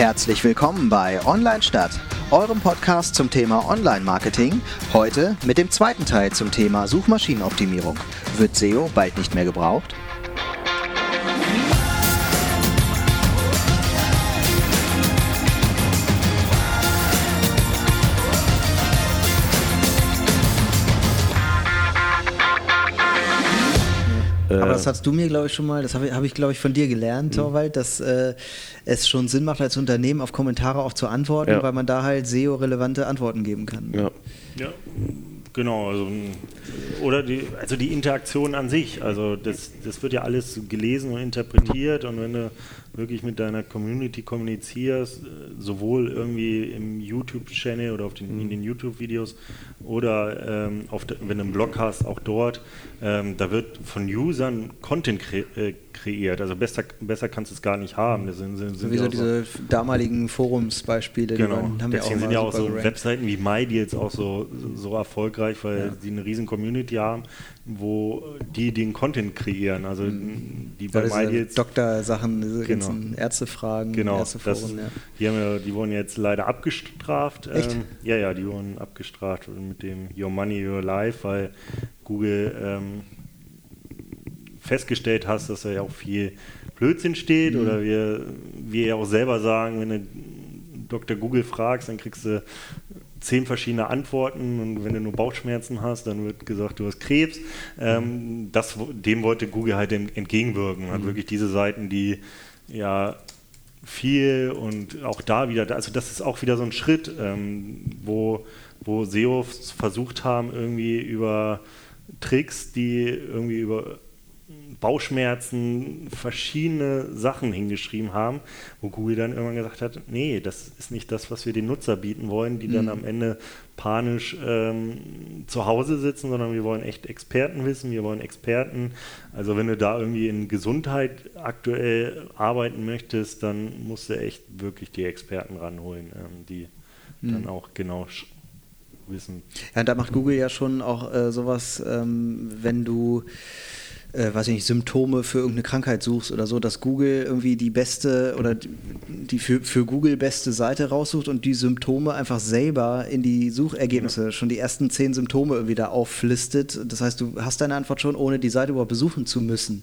Herzlich willkommen bei Online Stadt, eurem Podcast zum Thema Online-Marketing. Heute mit dem zweiten Teil zum Thema Suchmaschinenoptimierung. Wird SEO bald nicht mehr gebraucht? Aber das hast du mir, glaube ich, schon mal, das habe ich, hab ich glaube ich, von dir gelernt, mhm. Torwald, dass äh, es schon Sinn macht, als Unternehmen auf Kommentare auch zu antworten, ja. weil man da halt SEO-relevante Antworten geben kann. Ja. ja. Genau, also, oder die, also die Interaktion an sich, also das, das wird ja alles gelesen und interpretiert und wenn du wirklich mit deiner Community kommunizierst, sowohl irgendwie im YouTube-Channel oder auf den, in den YouTube-Videos oder ähm, auf de, wenn du einen Blog hast, auch dort, ähm, da wird von Usern Content kre äh, kreiert. Also besser, besser kannst du es gar nicht haben. Das sind, sind, sind so diese so damaligen Forumsbeispiele, genau. die waren, haben Deswegen wir auch sind ja auch so gerankt. Webseiten wie My, die jetzt auch so, so erfolgreich, weil ja. die eine riesen Community haben, wo die den Content kreieren. Also mhm. die bei My jetzt Doktor-Sachen, diese genau. ganzen Ärztefragen, genau. Ärzteforen, das, ja. die, haben ja, die wurden jetzt leider abgestraft. Echt? Ähm, ja, ja, die wurden abgestraft mit dem Your Money, Your Life, weil Google ähm, festgestellt hast, dass da ja auch viel Blödsinn steht mhm. oder wir, wir ja auch selber sagen, wenn du Dr. Google fragst, dann kriegst du zehn verschiedene Antworten und wenn du nur Bauchschmerzen hast, dann wird gesagt, du hast Krebs. Ähm, das, dem wollte Google halt entgegenwirken. Mhm. Hat wirklich diese Seiten, die ja viel und auch da wieder, also das ist auch wieder so ein Schritt, ähm, wo, wo SEOs versucht haben, irgendwie über Tricks, die irgendwie über Bauchschmerzen, verschiedene Sachen hingeschrieben haben, wo Google dann irgendwann gesagt hat, nee, das ist nicht das, was wir den Nutzer bieten wollen, die mhm. dann am Ende panisch ähm, zu Hause sitzen, sondern wir wollen echt Experten wissen, wir wollen Experten. Also wenn du da irgendwie in Gesundheit aktuell arbeiten möchtest, dann musst du echt wirklich die Experten ranholen, ähm, die mhm. dann auch genau wissen. Ja, da macht Google ja schon auch äh, sowas, ähm, wenn du äh, weiß ich nicht, Symptome für irgendeine Krankheit suchst oder so, dass Google irgendwie die beste oder die für, für Google beste Seite raussucht und die Symptome einfach selber in die Suchergebnisse, ja. schon die ersten zehn Symptome irgendwie da auflistet. Das heißt, du hast deine Antwort schon, ohne die Seite überhaupt besuchen zu müssen.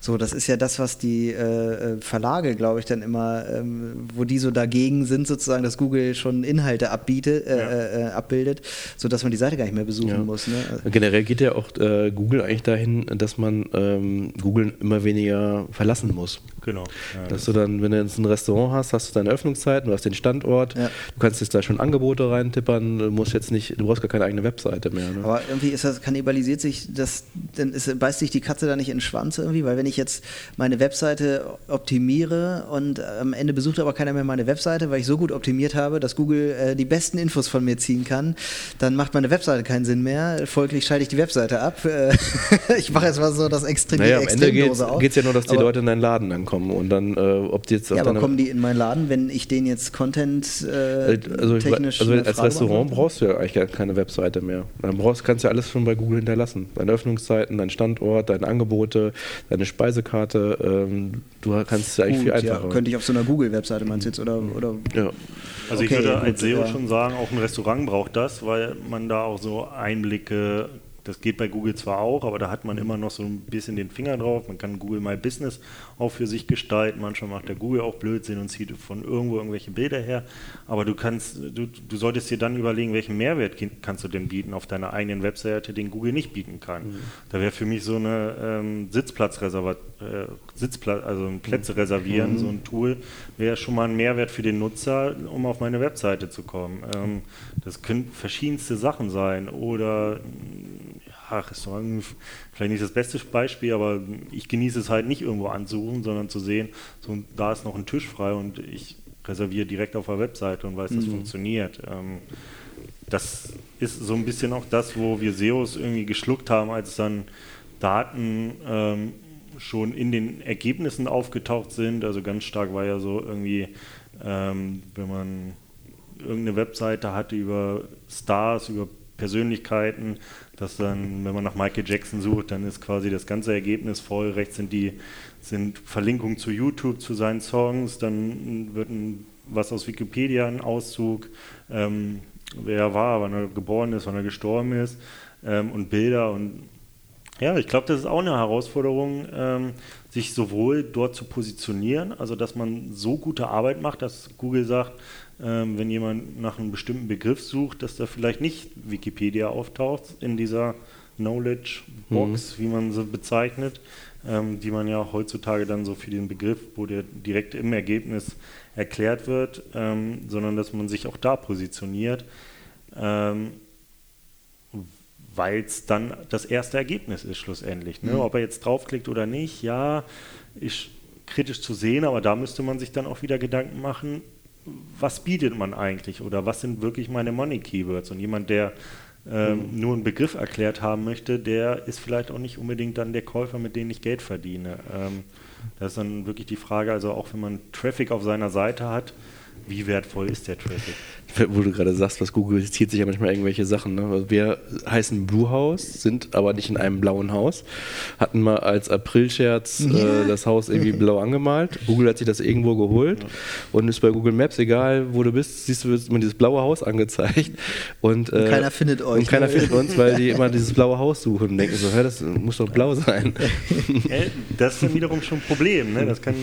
So, das ist ja das, was die äh, äh, Verlage, glaube ich, dann immer, ähm, wo die so dagegen sind, sozusagen, dass Google schon Inhalte abbietet, äh, ja. Äh, äh, abbildet, sodass man die Seite gar nicht mehr besuchen ja. muss. Ne? Also Generell geht ja auch äh, Google eigentlich dahin, dass man ähm, Google immer weniger verlassen muss. Genau. Ja, dass du dann, wenn du jetzt ein Restaurant hast, hast du deine Öffnungszeiten, du hast den Standort, du kannst jetzt da schon Angebote reintippern, du musst jetzt nicht, du brauchst gar keine eigene Webseite mehr. Ne? Aber irgendwie ist das, kannibalisiert sich das, dann ist, beißt sich die Katze da nicht in den Schwanz irgendwie, weil wenn ich jetzt meine Webseite optimiere und am Ende besucht aber keiner mehr meine Webseite, weil ich so gut optimiert habe, dass Google äh, die besten Infos von mir ziehen kann, dann macht meine Webseite keinen Sinn mehr. Folglich schalte ich die Webseite ab. Äh, ich mache jetzt mal so das extrem naja, am Ende geht es ja nur, dass die aber, Leute in deinen Laden dann kommen und dann, äh, ob die jetzt. Ja, aber kommen die in meinen Laden, wenn ich den jetzt Content äh, äh also, technisch. Also als Restaurant brauchst du ja eigentlich keine Webseite mehr. Dann brauchst, kannst du ja alles schon bei Google hinterlassen. Deine Öffnungszeiten, dein Standort, deine Angebote, deine Speisekarte. Ähm, du kannst es eigentlich viel einfacher. Ja, könnte ich auf so einer Google-Webseite meinst du jetzt? Oder, oder? Ja. Also okay, ich würde als SEO ja. schon sagen, auch ein Restaurant braucht das, weil man da auch so Einblicke das geht bei Google zwar auch, aber da hat man immer noch so ein bisschen den Finger drauf. Man kann Google My Business auch für sich gestalten. Manchmal macht der Google auch Blödsinn und zieht von irgendwo irgendwelche Bilder her. Aber du kannst, du, du solltest dir dann überlegen, welchen Mehrwert kannst du denn bieten auf deiner eigenen Webseite, den Google nicht bieten kann. Mhm. Da wäre für mich so eine ähm, Sitzplatzreservat, äh, Sitzplatz, also Plätze reservieren, mhm. so ein Tool, wäre schon mal ein Mehrwert für den Nutzer, um auf meine Webseite zu kommen. Ähm, das können verschiedenste Sachen sein oder ja, Restaurant vielleicht nicht das beste Beispiel, aber ich genieße es halt nicht irgendwo anzurufen, sondern zu sehen, so, da ist noch ein Tisch frei und ich reserviere direkt auf der Webseite und weiß, mhm. das funktioniert. Ähm, das ist so ein bisschen auch das, wo wir SEOs irgendwie geschluckt haben, als dann Daten ähm, schon in den Ergebnissen aufgetaucht sind. Also ganz stark war ja so irgendwie, ähm, wenn man irgendeine Webseite hatte über Stars, über Persönlichkeiten, dass dann, wenn man nach Michael Jackson sucht, dann ist quasi das ganze Ergebnis voll. Rechts sind die sind Verlinkungen zu YouTube, zu seinen Songs, dann wird ein was aus Wikipedia, ein Auszug, ähm, wer er war, wann er geboren ist, wann er gestorben ist ähm, und Bilder und ja, ich glaube, das ist auch eine Herausforderung, ähm, sich sowohl dort zu positionieren, also dass man so gute Arbeit macht, dass Google sagt, ähm, wenn jemand nach einem bestimmten Begriff sucht, dass da vielleicht nicht Wikipedia auftaucht in dieser Knowledge Box, mhm. wie man sie bezeichnet, ähm, die man ja heutzutage dann so für den Begriff, wo der direkt im Ergebnis erklärt wird, ähm, sondern dass man sich auch da positioniert. Ähm, weil es dann das erste Ergebnis ist schlussendlich. Ne? Mhm. Ob er jetzt draufklickt oder nicht, ja, ist kritisch zu sehen, aber da müsste man sich dann auch wieder Gedanken machen, was bietet man eigentlich oder was sind wirklich meine Money Keywords? Und jemand, der ähm, mhm. nur einen Begriff erklärt haben möchte, der ist vielleicht auch nicht unbedingt dann der Käufer, mit dem ich Geld verdiene. Ähm, das ist dann wirklich die Frage, also auch wenn man Traffic auf seiner Seite hat, wie wertvoll ist der Traffic? Wo du gerade sagst, was Google zieht sich ja manchmal irgendwelche Sachen. Ne? Also wir heißen Blue House, sind aber nicht in einem blauen Haus. Hatten mal als Aprilscherz äh, das Haus irgendwie blau angemalt. Google hat sich das irgendwo geholt ja. und ist bei Google Maps, egal wo du bist, siehst du immer dieses blaue Haus angezeigt. Und, äh, und keiner findet euch. Und keiner ne? findet uns, weil die immer dieses blaue Haus suchen und denken so, hä, das muss doch blau sein. das ist dann wiederum schon ein Problem. Ne? Das kann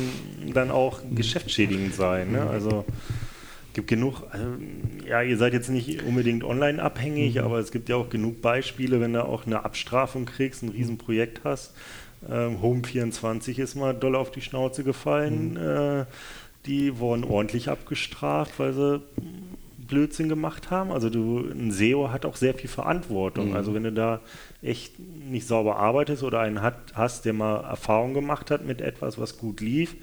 dann auch geschäftsschädigend sein. Ne? Also gibt genug, also, ja, ihr seid jetzt nicht unbedingt online abhängig, mhm. aber es gibt ja auch genug Beispiele, wenn du auch eine Abstrafung kriegst, ein Riesenprojekt hast. Ähm, Home 24 ist mal doll auf die Schnauze gefallen. Mhm. Äh, die wurden ordentlich abgestraft, weil sie Blödsinn gemacht haben. Also du, ein SEO hat auch sehr viel Verantwortung. Mhm. Also wenn du da echt nicht sauber arbeitest oder einen hat, hast, der mal Erfahrung gemacht hat mit etwas, was gut lief,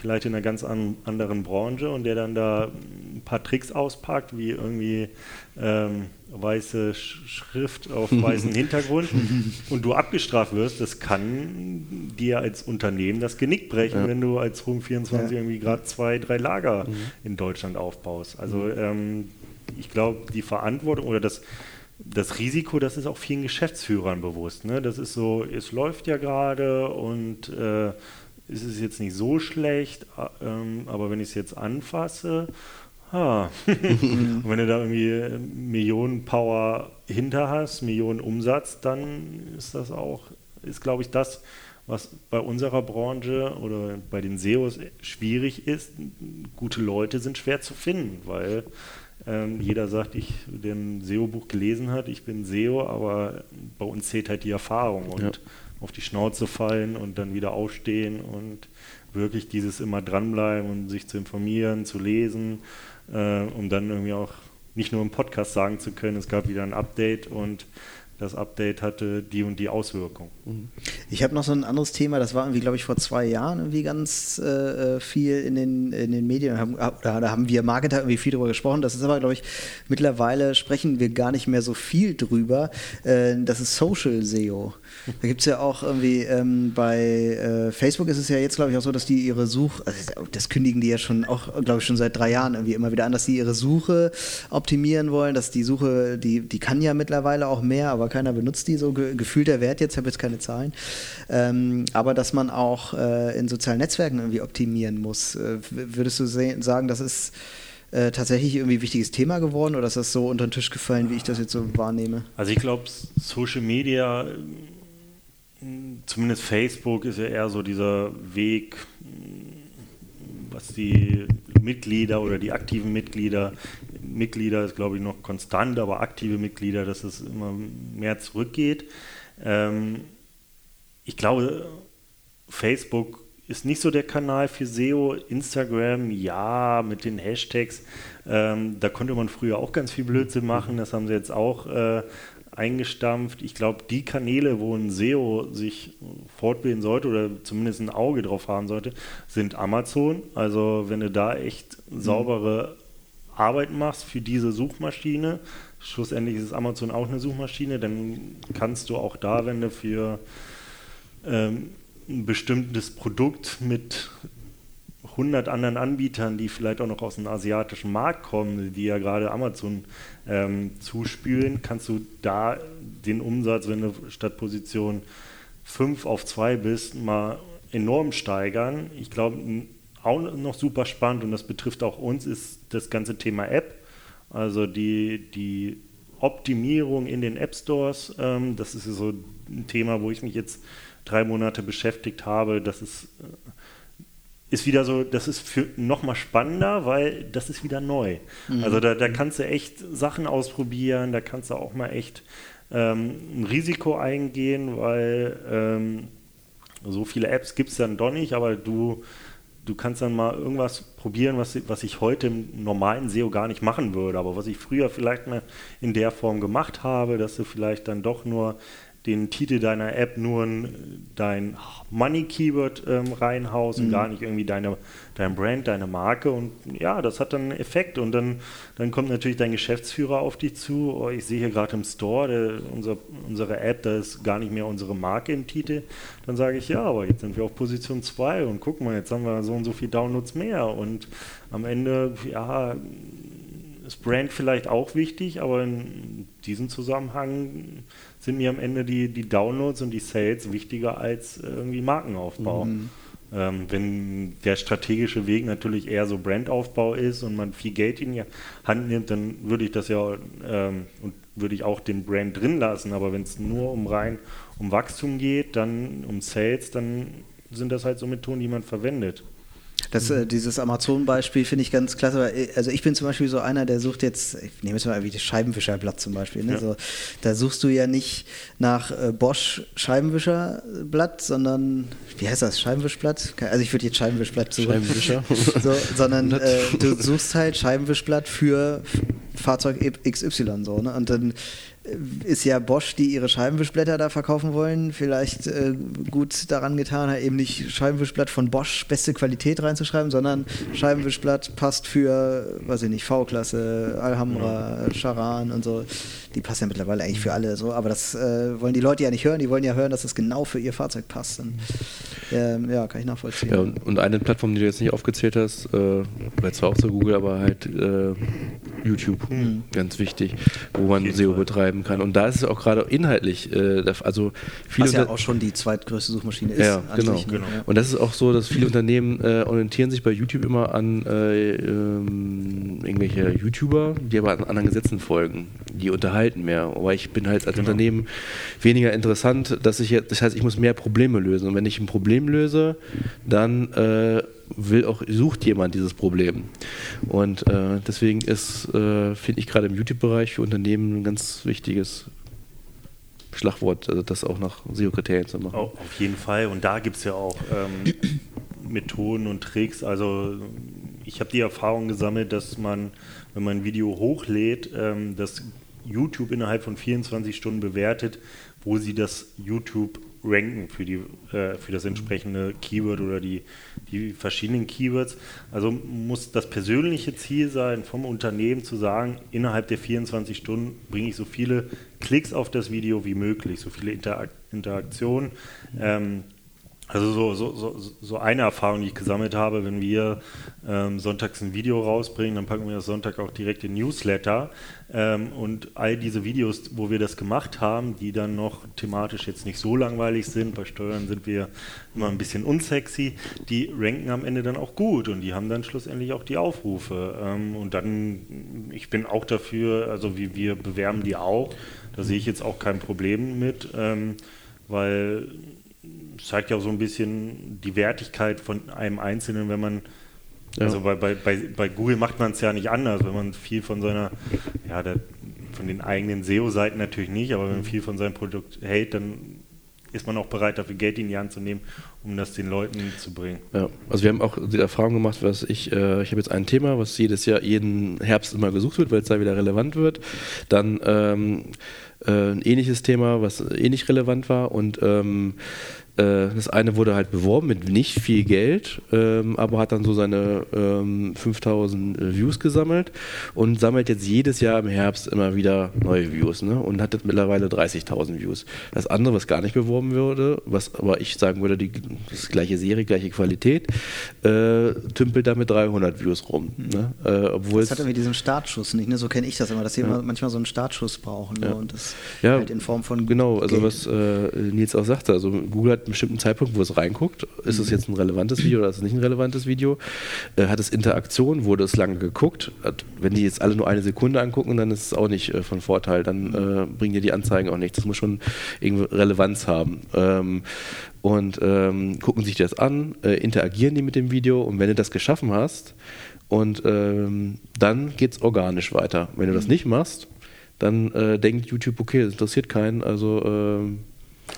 vielleicht in einer ganz an, anderen Branche und der dann da ein paar Tricks auspackt, wie irgendwie ähm, weiße Schrift auf weißem Hintergrund und du abgestraft wirst, das kann dir als Unternehmen das Genick brechen, ja. wenn du als Home 24 ja. irgendwie gerade zwei, drei Lager mhm. in Deutschland aufbaust. Also mhm. ähm, ich glaube, die Verantwortung oder das das Risiko, das ist auch vielen Geschäftsführern bewusst. Ne? Das ist so, es läuft ja gerade und äh, ist es jetzt nicht so schlecht, ähm, aber wenn ich es jetzt anfasse, ha. und wenn du da irgendwie Millionen Power hinter hast, Millionen Umsatz, dann ist das auch, ist glaube ich das, was bei unserer Branche oder bei den SEOs schwierig ist. Gute Leute sind schwer zu finden, weil ähm, jeder sagt, ich den SEO-Buch gelesen hat, ich bin SEO, aber bei uns zählt halt die Erfahrung und ja auf die Schnauze fallen und dann wieder aufstehen und wirklich dieses immer dranbleiben und sich zu informieren, zu lesen, äh, um dann irgendwie auch nicht nur im Podcast sagen zu können, es gab wieder ein Update und das Update hatte die und die Auswirkung. Mhm. Ich habe noch so ein anderes Thema, das war irgendwie, glaube ich, vor zwei Jahren irgendwie ganz äh, äh viel in den, in den Medien. Haben, da, da haben wir Marketer irgendwie viel drüber gesprochen. Das ist aber, glaube ich, mittlerweile sprechen wir gar nicht mehr so viel drüber. Äh, das ist Social SEO. Da gibt es ja auch irgendwie ähm, bei äh, Facebook ist es ja jetzt, glaube ich, auch so, dass die ihre Suche, also das kündigen die ja schon auch, glaube ich, schon seit drei Jahren irgendwie immer wieder an, dass sie ihre Suche optimieren wollen, dass die Suche, die, die kann ja mittlerweile auch mehr, aber keiner benutzt die so. Ge gefühlter Wert jetzt, habe jetzt keine Zahlen. Ähm, aber dass man auch äh, in sozialen Netzwerken irgendwie optimieren muss. Äh, würdest du sagen, das ist äh, tatsächlich irgendwie ein wichtiges Thema geworden oder ist das so unter den Tisch gefallen, wie ich das jetzt so wahrnehme? Also ich glaube, Social Media, zumindest Facebook, ist ja eher so dieser Weg, was die Mitglieder oder die aktiven Mitglieder Mitglieder ist, glaube ich, noch konstant, aber aktive Mitglieder, dass es immer mehr zurückgeht. Ähm, ich glaube, Facebook ist nicht so der Kanal für SEO. Instagram, ja, mit den Hashtags. Ähm, da konnte man früher auch ganz viel Blödsinn machen. Das haben sie jetzt auch äh, eingestampft. Ich glaube, die Kanäle, wo ein SEO sich fortbilden sollte oder zumindest ein Auge drauf haben sollte, sind Amazon. Also wenn du da echt saubere Arbeit machst für diese Suchmaschine, schlussendlich ist Amazon auch eine Suchmaschine, dann kannst du auch da, wenn du für ähm, ein bestimmtes Produkt mit 100 anderen Anbietern, die vielleicht auch noch aus dem asiatischen Markt kommen, die ja gerade Amazon ähm, zuspülen, kannst du da den Umsatz, wenn du statt Position 5 auf 2 bist, mal enorm steigern. Ich glaube, auch noch super spannend und das betrifft auch uns, ist das ganze Thema App. Also die, die Optimierung in den App Stores. Ähm, das ist so ein Thema, wo ich mich jetzt drei Monate beschäftigt habe. Das ist, äh, ist wieder so, das ist für nochmal spannender, weil das ist wieder neu. Mhm. Also da, da kannst du echt Sachen ausprobieren, da kannst du auch mal echt ähm, ein Risiko eingehen, weil ähm, so viele Apps gibt es dann doch nicht, aber du, du kannst dann mal irgendwas probieren, was, was ich heute im normalen SEO gar nicht machen würde, aber was ich früher vielleicht mal in der Form gemacht habe, dass du vielleicht dann doch nur den Titel deiner App nur dein Money-Keyword ähm, reinhaust mhm. und gar nicht irgendwie deine, dein Brand, deine Marke. Und ja, das hat dann einen Effekt. Und dann, dann kommt natürlich dein Geschäftsführer auf dich zu. Oh, ich sehe hier gerade im Store, der, unser, unsere App, da ist gar nicht mehr unsere Marke im Titel. Dann sage ich, ja, aber jetzt sind wir auf Position 2 und guck mal, jetzt haben wir so und so viel Downloads mehr. Und am Ende, ja, ist Brand vielleicht auch wichtig, aber in diesem Zusammenhang sind mir am Ende die, die Downloads und die Sales wichtiger als irgendwie Markenaufbau. Mhm. Ähm, wenn der strategische Weg natürlich eher so Brandaufbau ist und man viel Geld in die Hand nimmt, dann würde ich das ja ähm, und würde ich auch den Brand drin lassen. Aber wenn es nur um rein um Wachstum geht, dann um Sales, dann sind das halt so Methoden, die man verwendet. Das, äh, dieses Amazon-Beispiel finde ich ganz klasse. Weil, äh, also ich bin zum Beispiel so einer, der sucht jetzt, ich nehme jetzt mal wie das Scheibenwischerblatt zum Beispiel. Ne? Ja. So, da suchst du ja nicht nach äh, Bosch Scheibenwischerblatt, sondern wie heißt das? Scheibenwischblatt? Also ich würde jetzt Scheibenwischblatt suchen. Scheibenwischer. so, sondern äh, du suchst halt Scheibenwischblatt für Fahrzeug XY so. Ne? Und dann ist ja Bosch, die ihre Scheibenwischblätter da verkaufen wollen, vielleicht äh, gut daran getan, eben nicht Scheibenwischblatt von Bosch beste Qualität reinzuschreiben, sondern Scheibenwischblatt passt für, weiß ich nicht, V-Klasse, Alhambra, Charan und so. Die passen ja mittlerweile eigentlich für alle so, aber das äh, wollen die Leute ja nicht hören, die wollen ja hören, dass es genau für ihr Fahrzeug passt. Und, äh, ja, kann ich nachvollziehen. Ja, und, und, eine Plattform, die du jetzt nicht aufgezählt hast, äh, war zwar auch so Google, aber halt äh, YouTube, mhm. ganz wichtig, wo man SEO betreiben schreiben kann. Und da ist es auch gerade inhaltlich, äh, also viele Was ja auch schon die zweitgrößte Suchmaschine ist. Ja, genau. Genau. Und das ist auch so, dass viele Unternehmen äh, orientieren sich bei YouTube immer an äh, ähm, irgendwelche YouTuber, die aber an anderen Gesetzen folgen. Die unterhalten mehr. Aber ich bin halt als genau. Unternehmen weniger interessant, dass ich jetzt, das heißt, ich muss mehr Probleme lösen. Und wenn ich ein Problem löse, dann äh, will auch, sucht jemand dieses Problem. Und äh, deswegen ist, äh, finde ich gerade im YouTube-Bereich für Unternehmen ein ganz wichtiges Schlagwort, also das auch nach SEO-Kriterien zu machen. Oh, auf jeden Fall. Und da gibt es ja auch ähm, Methoden und Tricks. Also ich habe die Erfahrung gesammelt, dass man, wenn man ein Video hochlädt, ähm, dass YouTube innerhalb von 24 Stunden bewertet, wo sie das YouTube ranken für, die, äh, für das entsprechende Keyword oder die, die verschiedenen Keywords. Also muss das persönliche Ziel sein, vom Unternehmen zu sagen, innerhalb der 24 Stunden bringe ich so viele Klicks auf das Video wie möglich, so viele Interak Interaktionen. Ähm, also so, so, so, so eine Erfahrung, die ich gesammelt habe, wenn wir ähm, sonntags ein Video rausbringen, dann packen wir das Sonntag auch direkt in Newsletter. Ähm, und all diese Videos, wo wir das gemacht haben, die dann noch thematisch jetzt nicht so langweilig sind, bei Steuern sind wir immer ein bisschen unsexy, die ranken am Ende dann auch gut und die haben dann schlussendlich auch die Aufrufe. Ähm, und dann, ich bin auch dafür, also wie wir bewerben die auch, da sehe ich jetzt auch kein Problem mit, ähm, weil zeigt ja auch so ein bisschen die Wertigkeit von einem Einzelnen, wenn man ja. Also bei, bei, bei, bei Google macht man es ja nicht anders, wenn man viel von seiner, ja, der, von den eigenen SEO-Seiten natürlich nicht, aber wenn man viel von seinem Produkt hält, dann ist man auch bereit, dafür Geld in die Hand zu nehmen, um das den Leuten zu bringen. Ja, also wir haben auch die Erfahrung gemacht, was ich, äh, ich habe jetzt ein Thema, was jedes Jahr, jeden Herbst immer gesucht wird, weil es da wieder relevant wird. Dann ähm, äh, ein ähnliches Thema, was ähnlich relevant war und ähm, äh, das eine wurde halt beworben mit nicht viel Geld, ähm, aber hat dann so seine ähm, 5000 äh, Views gesammelt und sammelt jetzt jedes Jahr im Herbst immer wieder neue Views ne? und hat jetzt mittlerweile 30.000 Views. Das andere, was gar nicht beworben würde, was aber ich sagen würde, die das gleiche Serie, gleiche Qualität, äh, tümpelt da mit 300 Views rum. Ne? Äh, obwohl das hat irgendwie diesen Startschuss nicht, ne? so kenne ich das immer, dass sie ja. manchmal so einen Startschuss brauchen ne? ja. und das ja, halt in Form von Genau, also Geld. was äh, Nils auch sagte, also Google hat einem bestimmten Zeitpunkt, wo es reinguckt. Ist es jetzt ein relevantes Video oder ist es nicht ein relevantes Video? Äh, hat es Interaktion? Wurde es lange geguckt? Wenn die jetzt alle nur eine Sekunde angucken, dann ist es auch nicht äh, von Vorteil. Dann äh, bringen dir die Anzeigen auch nichts. Das muss schon irgendwie Relevanz haben. Ähm, und ähm, gucken sich das an, äh, interagieren die mit dem Video und wenn du das geschaffen hast und ähm, dann geht es organisch weiter. Wenn du das nicht machst, dann äh, denkt YouTube, okay, das interessiert keinen, also ähm,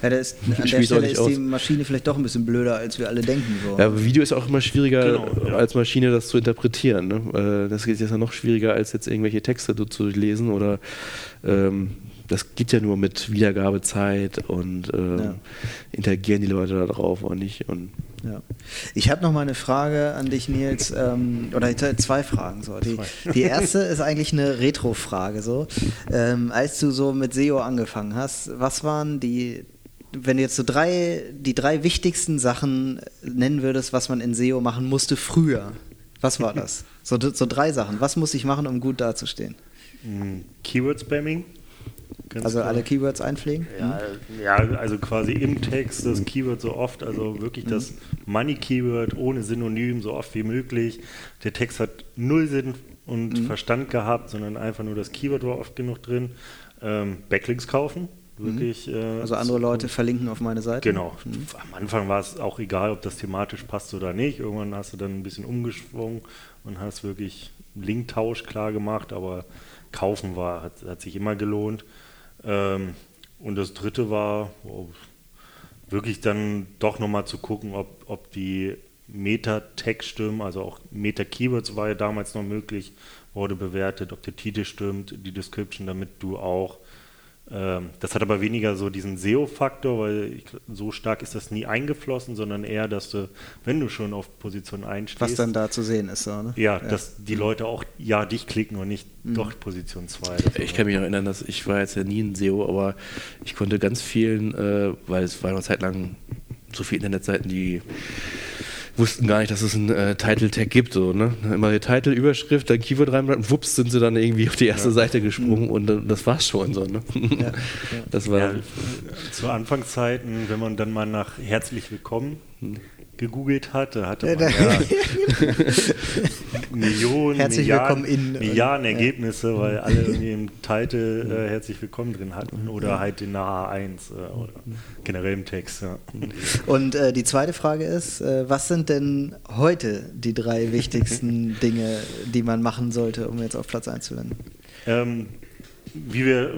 ja, da ist, an der Stelle ist die Maschine vielleicht doch ein bisschen blöder, als wir alle denken. So. Ja, aber Video ist auch immer schwieriger genau, ja. als Maschine, das zu interpretieren. Ne? Das ist ja noch schwieriger, als jetzt irgendwelche Texte zu lesen oder ähm, das geht ja nur mit Wiedergabezeit und äh, ja. interagieren die Leute da drauf oder nicht. Und ja. Ich habe noch mal eine Frage an dich, Nils, ähm, oder zwei Fragen. So. Die, die erste ist eigentlich eine Retro-Frage. So. Ähm, als du so mit SEO angefangen hast, was waren die, wenn du jetzt so drei, die drei wichtigsten Sachen nennen würdest, was man in SEO machen musste früher, was war das? So, so drei Sachen. Was muss ich machen, um gut dazustehen? Hm, Keyword-Spamming. Also klar. alle Keywords einpflegen? Ja, ja, also quasi im Text das Keyword so oft, also wirklich das mhm. Money-Keyword ohne Synonym so oft wie möglich. Der Text hat null Sinn und mhm. Verstand gehabt, sondern einfach nur das Keyword war oft genug drin. Ähm, Backlinks kaufen. Wirklich. Mhm. Äh, also andere Leute verlinken auf meine Seite? Genau. Mhm. Am Anfang war es auch egal, ob das thematisch passt oder nicht. Irgendwann hast du dann ein bisschen umgeschwungen und hast wirklich Linktausch klar gemacht, aber kaufen war, hat, hat sich immer gelohnt. Ähm, und das dritte war oh, wirklich dann doch nochmal zu gucken, ob, ob die Meta-Text stimmen, also auch Meta-Keywords war ja damals noch möglich, wurde bewertet, ob der Titel stimmt, die Description, damit du auch das hat aber weniger so diesen SEO-Faktor, weil ich, so stark ist das nie eingeflossen, sondern eher, dass du, wenn du schon auf Position 1 stehst. Was dann da zu sehen ist, so, ne? Ja, ja. dass die Leute auch ja dich klicken und nicht mhm. doch Position 2. Ich kann mich noch erinnern, dass ich war jetzt ja nie ein SEO, aber ich konnte ganz vielen, äh, weil es war eine Zeit lang so viele Internetseiten, die wussten gar nicht, dass es einen äh, Title-Tag gibt. So, ne? Immer die Title, Überschrift, dann Keyword rein und wups sind sie dann irgendwie auf die erste ja. Seite gesprungen mhm. und äh, das war's schon so. Ne? Ja, das war ja, zu Anfangszeiten, wenn man dann mal nach herzlich willkommen hm gegoogelt hat, da hatte man ja Millionen, herzlich Milliarden, in, Milliarden Ergebnisse, weil alle irgendwie im Titel äh, herzlich willkommen drin hatten oder halt in der A1 äh, oder generell im Text. Ja. Und äh, die zweite Frage ist, äh, was sind denn heute die drei wichtigsten Dinge, die man machen sollte, um jetzt auf Platz 1 zu landen? Ähm, wie wir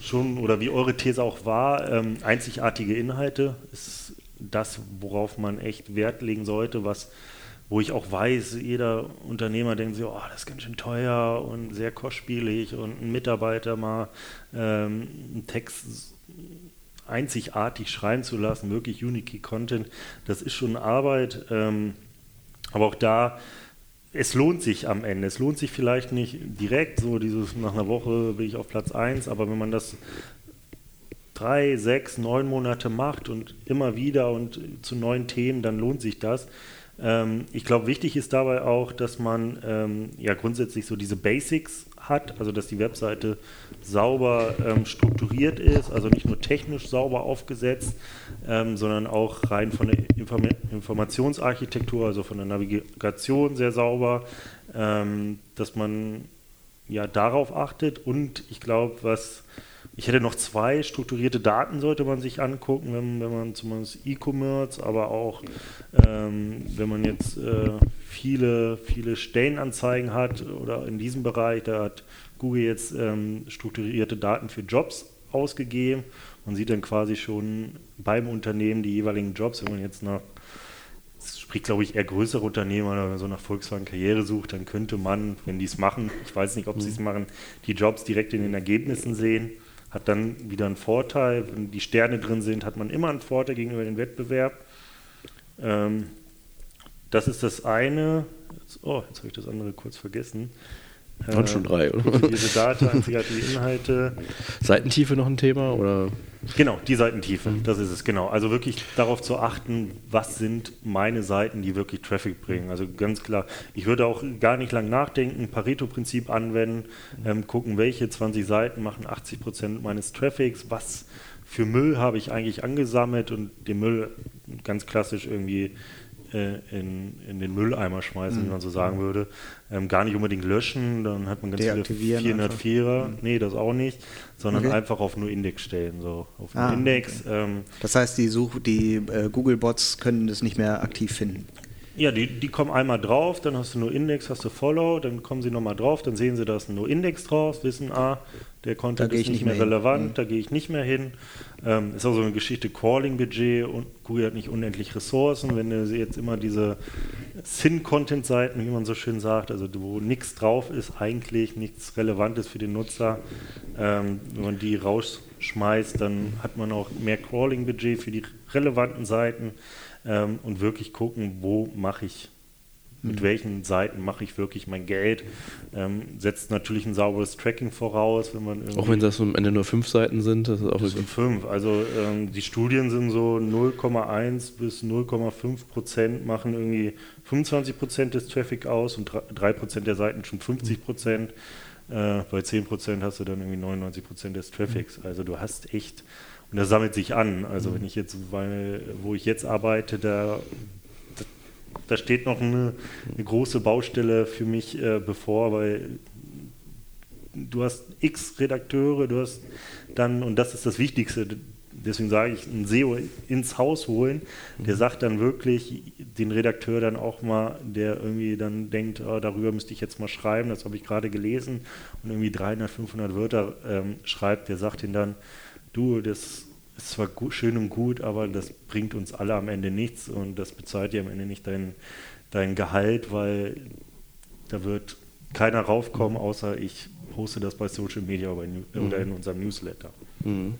schon oder wie eure These auch war, ähm, einzigartige Inhalte ist das, worauf man echt Wert legen sollte, was wo ich auch weiß, jeder Unternehmer denkt sich, oh, das ist ganz schön teuer und sehr kostspielig und ein Mitarbeiter mal ähm, einen Text einzigartig schreiben zu lassen, wirklich unique Content, das ist schon Arbeit. Ähm, aber auch da, es lohnt sich am Ende. Es lohnt sich vielleicht nicht direkt, so dieses nach einer Woche bin ich auf Platz 1, aber wenn man das drei, sechs, neun Monate macht und immer wieder und zu neuen Themen, dann lohnt sich das. Ähm, ich glaube, wichtig ist dabei auch, dass man ähm, ja grundsätzlich so diese Basics hat, also dass die Webseite sauber ähm, strukturiert ist, also nicht nur technisch sauber aufgesetzt, ähm, sondern auch rein von der Inform Informationsarchitektur, also von der Navigation sehr sauber, ähm, dass man ja darauf achtet und ich glaube, was ich hätte noch zwei strukturierte Daten, sollte man sich angucken, wenn, wenn man zumindest E-Commerce, aber auch ähm, wenn man jetzt äh, viele, viele Stellenanzeigen hat oder in diesem Bereich, da hat Google jetzt ähm, strukturierte Daten für Jobs ausgegeben. Man sieht dann quasi schon beim Unternehmen die jeweiligen Jobs, wenn man jetzt nach das spricht, glaube ich, eher größere Unternehmen oder so nach Volkswagen Karriere sucht, dann könnte man, wenn die es machen, ich weiß nicht, ob mhm. sie es machen, die Jobs direkt in den Ergebnissen sehen hat dann wieder einen Vorteil. Wenn die Sterne drin sind, hat man immer einen Vorteil gegenüber dem Wettbewerb. Ähm, das ist das eine. Oh, jetzt habe ich das andere kurz vergessen. Waren äh, schon drei, oder? Diese Data, einzigartige Inhalte. Seitentiefe noch ein Thema, oder? Genau, die Seitentiefe, das ist es, genau. Also wirklich darauf zu achten, was sind meine Seiten, die wirklich Traffic bringen. Also ganz klar, ich würde auch gar nicht lang nachdenken, Pareto-Prinzip anwenden, ähm, gucken, welche 20 Seiten machen 80 Prozent meines Traffics, was für Müll habe ich eigentlich angesammelt und den Müll ganz klassisch irgendwie äh, in, in den Mülleimer schmeißen, mhm. wie man so sagen würde. Ähm, gar nicht unbedingt löschen, dann hat man ganz viele 404er. Mhm. Nee, das auch nicht, sondern okay. einfach auf nur Index stellen. So, auf ah, Index. Okay. Ähm, das heißt, die, Such die äh, Google-Bots können das nicht mehr aktiv finden. Ja, die, die kommen einmal drauf, dann hast du nur Index, hast du Follow, dann kommen sie nochmal drauf, dann sehen sie, da ist ein No-Index drauf, wissen, ah, der Content ist nicht, mehr, mehr relevant, mhm. da gehe ich nicht mehr hin. Ähm, ist auch so eine Geschichte Crawling-Budget und Google hat nicht unendlich Ressourcen. Wenn du jetzt immer diese Sin-Content-Seiten, wie man so schön sagt, also wo nichts drauf ist, eigentlich nichts Relevantes für den Nutzer, ähm, wenn man die rausschmeißt, dann hat man auch mehr Crawling-Budget für die relevanten Seiten ähm, und wirklich gucken, wo mache ich mit mhm. welchen Seiten mache ich wirklich mein Geld. Ähm, setzt natürlich ein sauberes Tracking voraus, wenn man Auch wenn das am Ende nur fünf Seiten sind, das ist auch das sind fünf. Also ähm, die Studien sind so 0,1 bis 0,5 Prozent machen irgendwie 25 Prozent des Traffic aus und 3 Prozent der Seiten schon 50 Prozent. Äh, bei 10 Prozent hast du dann irgendwie 99 Prozent des Traffics. Mhm. Also du hast echt und das sammelt sich an. Also wenn ich jetzt, weil, wo ich jetzt arbeite, da, da steht noch eine, eine große Baustelle für mich äh, bevor, weil du hast x Redakteure, du hast dann, und das ist das Wichtigste, deswegen sage ich, ein SEO ins Haus holen, der mhm. sagt dann wirklich den Redakteur dann auch mal, der irgendwie dann denkt, oh, darüber müsste ich jetzt mal schreiben, das habe ich gerade gelesen und irgendwie 300, 500 Wörter ähm, schreibt, der sagt ihn dann, du, das ist zwar gut, schön und gut, aber das bringt uns alle am Ende nichts und das bezahlt dir am Ende nicht dein, dein Gehalt, weil da wird keiner raufkommen, außer ich poste das bei Social Media oder in, mhm. oder in unserem Newsletter. Mhm.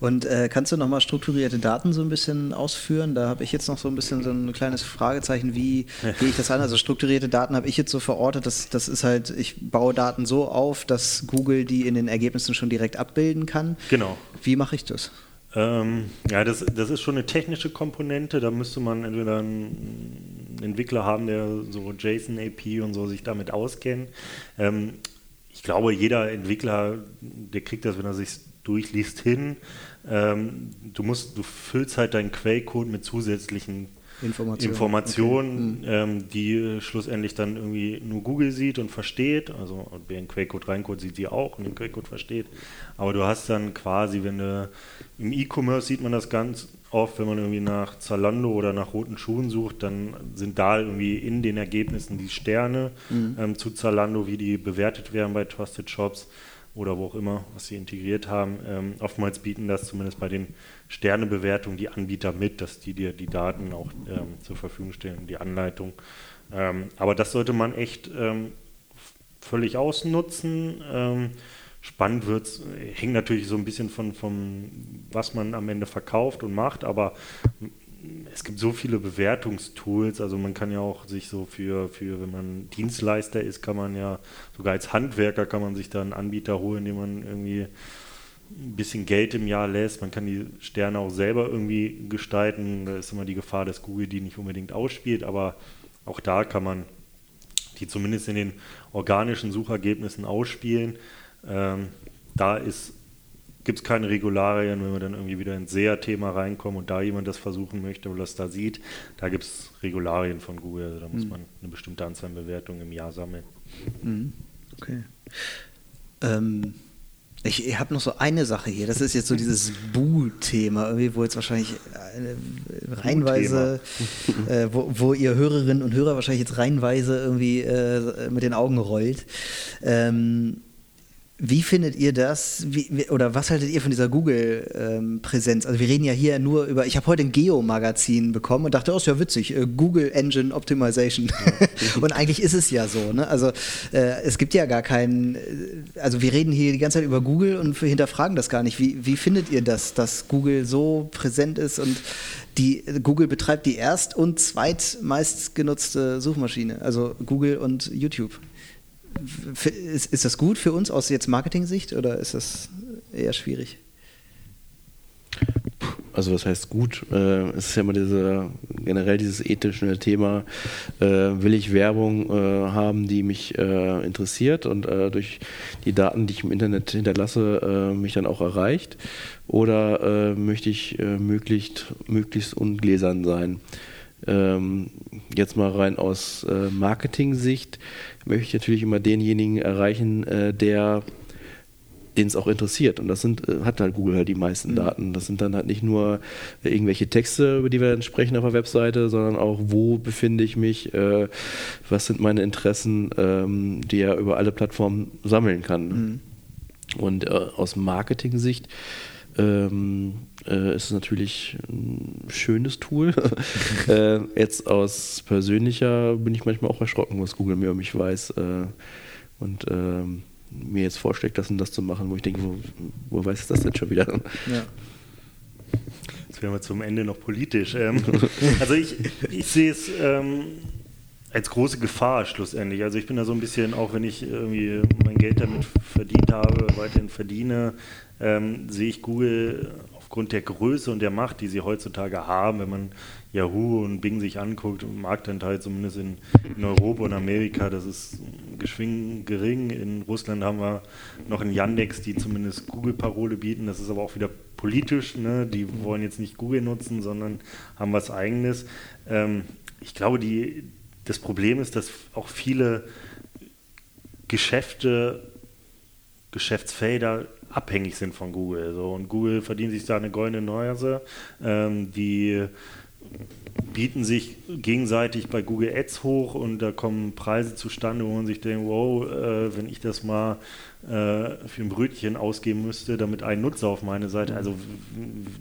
Und äh, kannst du nochmal strukturierte Daten so ein bisschen ausführen? Da habe ich jetzt noch so ein bisschen so ein kleines Fragezeichen, wie gehe ich das an? Also strukturierte Daten habe ich jetzt so verortet, dass das ist halt, ich baue Daten so auf, dass Google die in den Ergebnissen schon direkt abbilden kann. Genau. Wie mache ich das? Ähm, ja, das, das ist schon eine technische Komponente. Da müsste man entweder einen Entwickler haben, der so JSON AP und so sich damit auskennt. Ähm, ich glaube, jeder Entwickler, der kriegt das, wenn er sich durchliest, hin. Ähm, du musst, du füllst halt deinen Quellcode mit zusätzlichen Informationen, Informationen okay. Mhm. ähm, die schlussendlich dann irgendwie nur Google sieht und versteht. Also wer in Quellcode reinkommt, sieht die auch und den Quellcode versteht. Aber du hast dann quasi, wenn du im E-Commerce sieht man das ganz oft, wenn man irgendwie nach Zalando oder nach roten Schuhen sucht, dann sind da irgendwie in den Ergebnissen die Sterne mhm. ähm, zu Zalando, wie die bewertet werden bei Trusted Shops oder wo auch immer, was sie integriert haben. Ähm, oftmals bieten das zumindest bei den Sternebewertungen die Anbieter mit, dass die dir die Daten auch ähm, zur Verfügung stellen, die Anleitung. Ähm, aber das sollte man echt ähm, völlig ausnutzen. Ähm, spannend wird es, hängt natürlich so ein bisschen von, von, was man am Ende verkauft und macht, aber es gibt so viele Bewertungstools, also man kann ja auch sich so für, für, wenn man Dienstleister ist, kann man ja, sogar als Handwerker kann man sich da einen Anbieter holen, den man irgendwie ein bisschen Geld im Jahr lässt. Man kann die Sterne auch selber irgendwie gestalten. Da ist immer die Gefahr, dass Google die nicht unbedingt ausspielt, aber auch da kann man die zumindest in den organischen Suchergebnissen ausspielen. Ähm, da ist gibt es keine Regularien, wenn wir dann irgendwie wieder ins SEA-Thema reinkommen und da jemand das versuchen möchte oder das da sieht, da gibt es Regularien von Google, also da muss mhm. man eine bestimmte Anzahl Bewertungen im Jahr sammeln. Mhm. Okay. Ähm, ich, ich habe noch so eine Sache hier, das ist jetzt so dieses Bu-Thema, wo jetzt wahrscheinlich äh, reinweise, äh, wo, wo, ihr Hörerinnen und Hörer wahrscheinlich jetzt reinweise irgendwie äh, mit den Augen rollt. Ähm, wie findet ihr das? Wie, oder was haltet ihr von dieser Google-Präsenz? Ähm, also wir reden ja hier nur über, ich habe heute ein Geo-Magazin bekommen und dachte, oh, ist ja witzig, äh, Google Engine Optimization. Und eigentlich ist es ja so. Ne? Also äh, es gibt ja gar keinen, äh, also wir reden hier die ganze Zeit über Google und wir hinterfragen das gar nicht. Wie, wie findet ihr das, dass Google so präsent ist und die, Google betreibt die erst- und zweitmeistgenutzte Suchmaschine, also Google und YouTube? Ist, ist das gut für uns aus jetzt Marketing-Sicht oder ist das eher schwierig? also was heißt gut, äh, es ist ja immer diese, generell dieses ethische Thema, äh, will ich Werbung äh, haben, die mich äh, interessiert und äh, durch die Daten, die ich im Internet hinterlasse, äh, mich dann auch erreicht oder möchte ich möglichst, möglichst ungläsern sein? Ähm, jetzt mal rein aus Marketing-Sicht möchte ich natürlich immer denjenigen erreichen, der den es auch interessiert. Und das sind, äh, hat halt Google halt die meisten mhm. Daten. Das sind dann halt nicht nur äh, irgendwelche Texte, über die wir dann sprechen auf der Webseite, sondern auch, wo befinde ich mich, äh, was sind meine Interessen, ähm, die er über alle Plattformen sammeln kann. Mhm. Und äh, aus Marketing-Sicht ähm, äh, ist es natürlich ein schönes Tool. äh, jetzt aus persönlicher bin ich manchmal auch erschrocken, was Google mir über mich weiß. Äh, und ähm, mir jetzt vorschlägt, das und das zu machen, wo ich denke, wo, wo weiß das denn schon wieder? Ja. Jetzt werden wir zum Ende noch politisch. Ähm, also ich, ich sehe es ähm, als große Gefahr schlussendlich. Also ich bin da so ein bisschen, auch wenn ich irgendwie mein Geld damit verdient habe, weiterhin verdiene, ähm, sehe ich Google aufgrund der Größe und der Macht, die sie heutzutage haben, wenn man Yahoo und Bing sich anguckt, Marktanteil zumindest in, in Europa und Amerika, das ist geschwingen gering. In Russland haben wir noch einen Yandex, die zumindest Google-Parole bieten. Das ist aber auch wieder politisch. Ne? Die wollen jetzt nicht Google nutzen, sondern haben was Eigenes. Ähm, ich glaube, die, das Problem ist, dass auch viele Geschäfte, Geschäftsfelder abhängig sind von Google. So. Und Google verdient sich da eine goldene Nase. Ähm, die bieten sich gegenseitig bei Google Ads hoch und da kommen Preise zustande, wo man sich denkt, wow, äh, wenn ich das mal äh, für ein Brötchen ausgeben müsste, damit ein Nutzer auf meine Seite, also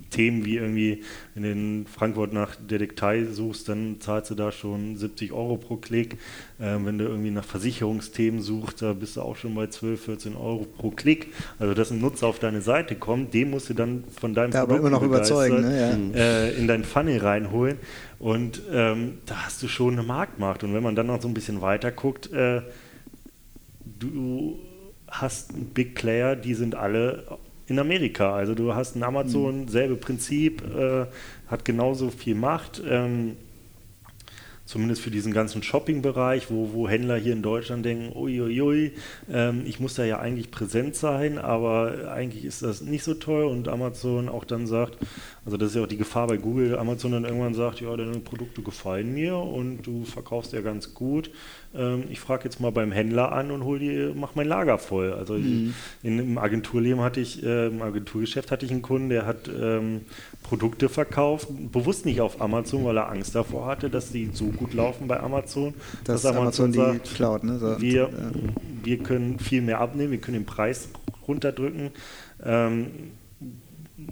Themen wie irgendwie, wenn du in Frankfurt nach Detektei suchst, dann zahlst du da schon 70 Euro pro Klick. Äh, wenn du irgendwie nach Versicherungsthemen suchst, da bist du auch schon bei 12, 14 Euro pro Klick. Also dass ein Nutzer auf deine Seite kommt, den musst du dann von deinem da Produkt immer noch überzeugen, ne? ja. äh, in dein Funnel reinholen. Und ähm, da hast du schon eine Marktmacht. Und wenn man dann noch so ein bisschen weiter guckt, äh, du hast Big Player, die sind alle in Amerika. Also du hast ein Amazon, mhm. selbe Prinzip, äh, hat genauso viel Macht. Ähm, zumindest für diesen ganzen Shopping-Bereich, wo, wo Händler hier in Deutschland denken, uiuiui, ähm, ich muss da ja eigentlich präsent sein, aber eigentlich ist das nicht so toll und Amazon auch dann sagt, also das ist ja auch die Gefahr bei Google, Amazon dann irgendwann sagt, ja, deine Produkte gefallen mir und du verkaufst ja ganz gut. Ähm, ich frage jetzt mal beim Händler an und hol die, mach mein Lager voll. Also mhm. in, im Agenturleben hatte ich, äh, im Agenturgeschäft hatte ich einen Kunden, der hat ähm, Produkte verkauft, bewusst nicht auf Amazon, weil er Angst davor hatte, dass die so gut laufen bei Amazon, dass, dass Amazon, Amazon sagt, die klaut. Ne? So, wir, ja. wir können viel mehr abnehmen, wir können den Preis runterdrücken. Ähm,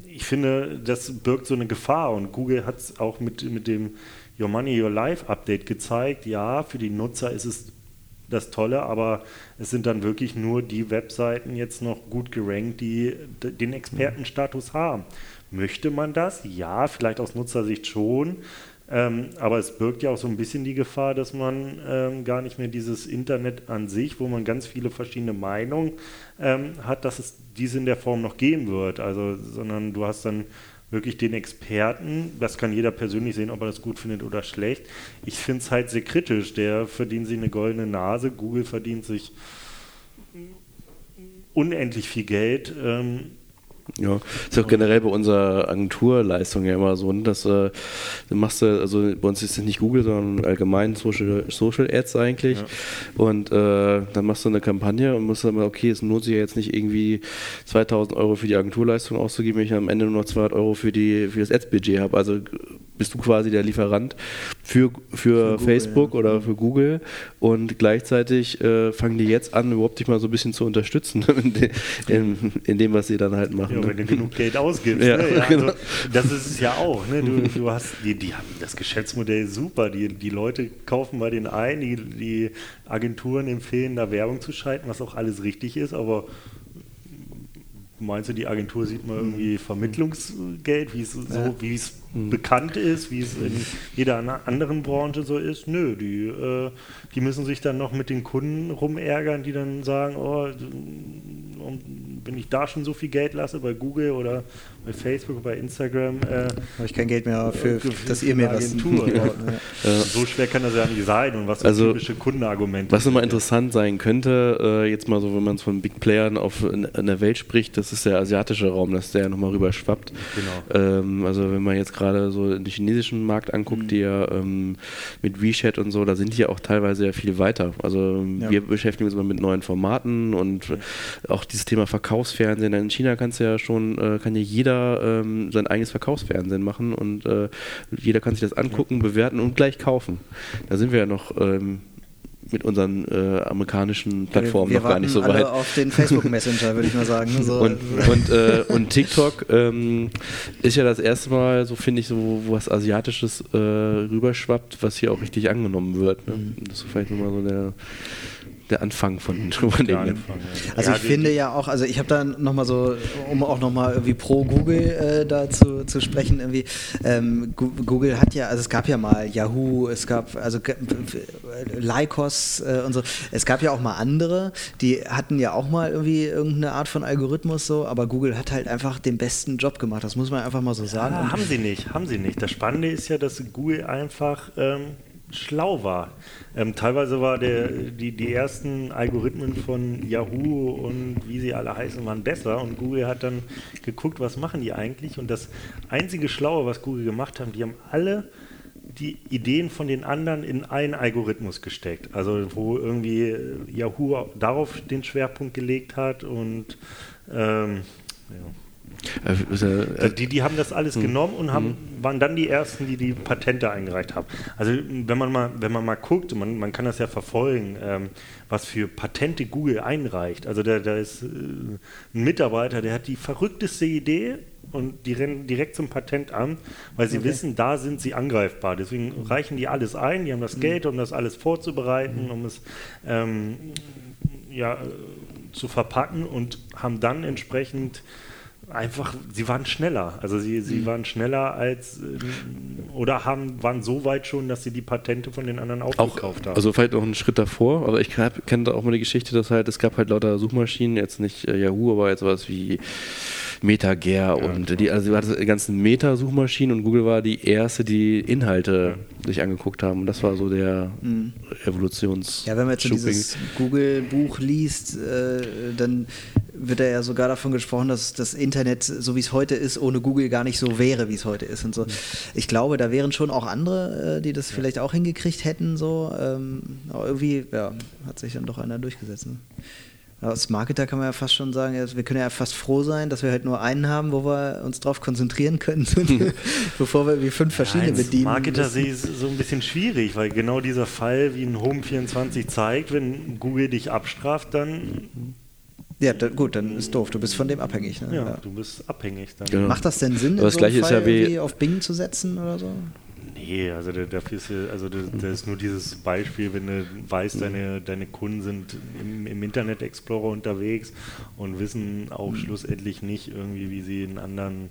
ich finde, das birgt so eine Gefahr und Google hat es auch mit, mit dem Your Money, Your Life Update gezeigt. Ja, für die Nutzer ist es das Tolle, aber es sind dann wirklich nur die Webseiten jetzt noch gut gerankt, die den Expertenstatus haben. Möchte man das? Ja, vielleicht aus Nutzersicht schon. Ähm, aber es birgt ja auch so ein bisschen die Gefahr, dass man ähm, gar nicht mehr dieses Internet an sich, wo man ganz viele verschiedene Meinungen ähm, hat, dass es diese in der Form noch geben wird. Also, sondern du hast dann wirklich den Experten, das kann jeder persönlich sehen, ob er das gut findet oder schlecht. Ich finde es halt sehr kritisch. Der verdient sich eine goldene Nase, Google verdient sich unendlich viel Geld. Ähm, ja, ist auch generell bei unserer Agenturleistung ja immer so, ne, dass äh, du machst also bei uns ist es nicht Google, sondern allgemein Social, Social Ads eigentlich. Ja. Und äh, dann machst du eine Kampagne und musst dann mal, okay, es lohnt sich ja jetzt nicht irgendwie 2000 Euro für die Agenturleistung auszugeben, wenn ich am Ende nur noch 200 Euro für, die, für das Ads-Budget habe. Also bist du quasi der Lieferant für, für, für Facebook Google, ja. oder für Google und gleichzeitig äh, fangen die jetzt an, überhaupt dich mal so ein bisschen zu unterstützen in, de, in, in, dem, was sie dann halt machen. Ja, wenn du genug Geld ausgibst. Ja, ne? ja, genau. also, das ist es ja auch. Ne? Du, du hast, die, die haben das Geschäftsmodell super. Die, die Leute kaufen bei den ein, die, die Agenturen empfehlen, da Werbung zu schalten, was auch alles richtig ist, aber meinst du, die Agentur sieht mal irgendwie Vermittlungsgeld, wie es so, wie es mhm. bekannt ist, wie es in jeder anderen Branche so ist. Nö, die, äh, die müssen sich dann noch mit den Kunden rumärgern, die dann sagen, oh, wenn ich da schon so viel Geld lasse bei Google oder bei Facebook, bei Instagram, äh, habe ich kein Geld mehr für, für dass ihr mir was tut. ja. So schwer kann das ja nicht sein und was sind also, typische Kundenargumente. Was immer interessant sein könnte, äh, jetzt mal so, wenn man es von Big Playern auf in, in, der Welt spricht, das ist der asiatische Raum, dass der nochmal rüber schwappt. Genau. Ähm, also wenn man jetzt gerade so den chinesischen Markt anguckt, mhm. die ja ähm, mit WeChat und so, da sind die ja auch teilweise ja viel weiter. Also ja. wir beschäftigen uns immer mit neuen Formaten und auch dieses Thema Verkaufsfernsehen. In China kannst du ja schon, äh, kann ja jeder ähm, sein eigenes Verkaufsfernsehen machen und äh, jeder kann sich das angucken, bewerten und gleich kaufen. Da sind wir ja noch ähm, mit unseren äh, amerikanischen Plattformen wir, wir noch gar nicht so weit. auf den Facebook Messenger, würde ich mal sagen. So. Und, und, äh, und, TikTok ähm, ist ja das erste Mal, so finde ich, so wo was Asiatisches äh, rüberschwappt, was hier auch richtig angenommen wird. Ne? Mhm. Das ist vielleicht nochmal so der der Anfang von drüber ja. Also ja, ich finde ja auch, also ich habe da nochmal so, um auch nochmal irgendwie pro Google äh, dazu zu sprechen, irgendwie, ähm, Google hat ja, also es gab ja mal Yahoo, es gab also Lycos äh, und so, es gab ja auch mal andere, die hatten ja auch mal irgendwie irgendeine Art von Algorithmus so, aber Google hat halt einfach den besten Job gemacht, das muss man einfach mal so sagen. Ja, haben sie nicht, haben sie nicht. Das Spannende ist ja, dass Google einfach ähm, schlau war. Ähm, teilweise war der, die, die ersten Algorithmen von Yahoo und wie sie alle heißen, waren besser und Google hat dann geguckt, was machen die eigentlich und das einzige Schlaue, was Google gemacht haben, die haben alle die Ideen von den anderen in einen Algorithmus gesteckt. Also wo irgendwie Yahoo darauf den Schwerpunkt gelegt hat und ähm, ja. Äh, die, die haben das alles hm. genommen und haben, hm. waren dann die ersten, die die Patente eingereicht haben. Also wenn man mal, wenn man mal guckt, man, man kann das ja verfolgen, ähm, was für Patente Google einreicht. Also da, da ist äh, ein Mitarbeiter, der hat die verrückteste Idee und die rennen direkt zum Patentamt, weil sie okay. wissen, da sind sie angreifbar. Deswegen reichen die alles ein, die haben das hm. Geld, um das alles vorzubereiten, um es ähm, ja, zu verpacken und haben dann entsprechend einfach, sie waren schneller. Also sie, sie mhm. waren schneller als ähm, oder haben, waren so weit schon, dass sie die Patente von den anderen aufgekauft auch, haben. Also vielleicht noch einen Schritt davor, aber ich kenne auch mal die Geschichte, dass halt, es gab halt lauter Suchmaschinen, jetzt nicht äh, Yahoo, aber jetzt sowas wie MetaGer ja, und die, also sie die ganzen Meta-Suchmaschinen und Google war die erste, die Inhalte ja. sich angeguckt haben. Und das war so der mhm. Evolutions. Ja, wenn man jetzt dieses Google-Buch liest, äh, dann wird er ja sogar davon gesprochen, dass das Internet, so wie es heute ist, ohne Google gar nicht so wäre, wie es heute ist und so. Ich glaube, da wären schon auch andere, äh, die das vielleicht auch hingekriegt hätten, so. Ähm, aber irgendwie, ja, hat sich dann doch einer durchgesetzt. Ne? Als Marketer kann man ja fast schon sagen, wir können ja fast froh sein, dass wir halt nur einen haben, wo wir uns drauf konzentrieren können, bevor wir wie fünf verschiedene ja, bedienen. Marketer sehe ich so ein bisschen schwierig, weil genau dieser Fall wie ein Home 24 zeigt, wenn Google dich abstraft, dann ja, da, gut, dann ist doof. Du bist von dem abhängig. Ne? Ja, ja, du bist abhängig. Dann. Genau. Macht das denn Sinn, in das so gleiche Fall ist ja wie auf Bing zu setzen oder so? Nee, also dafür ist, also das, ist nur dieses Beispiel, wenn du weißt, deine, deine Kunden sind im, im Internet Explorer unterwegs und wissen auch schlussendlich nicht irgendwie, wie sie einen anderen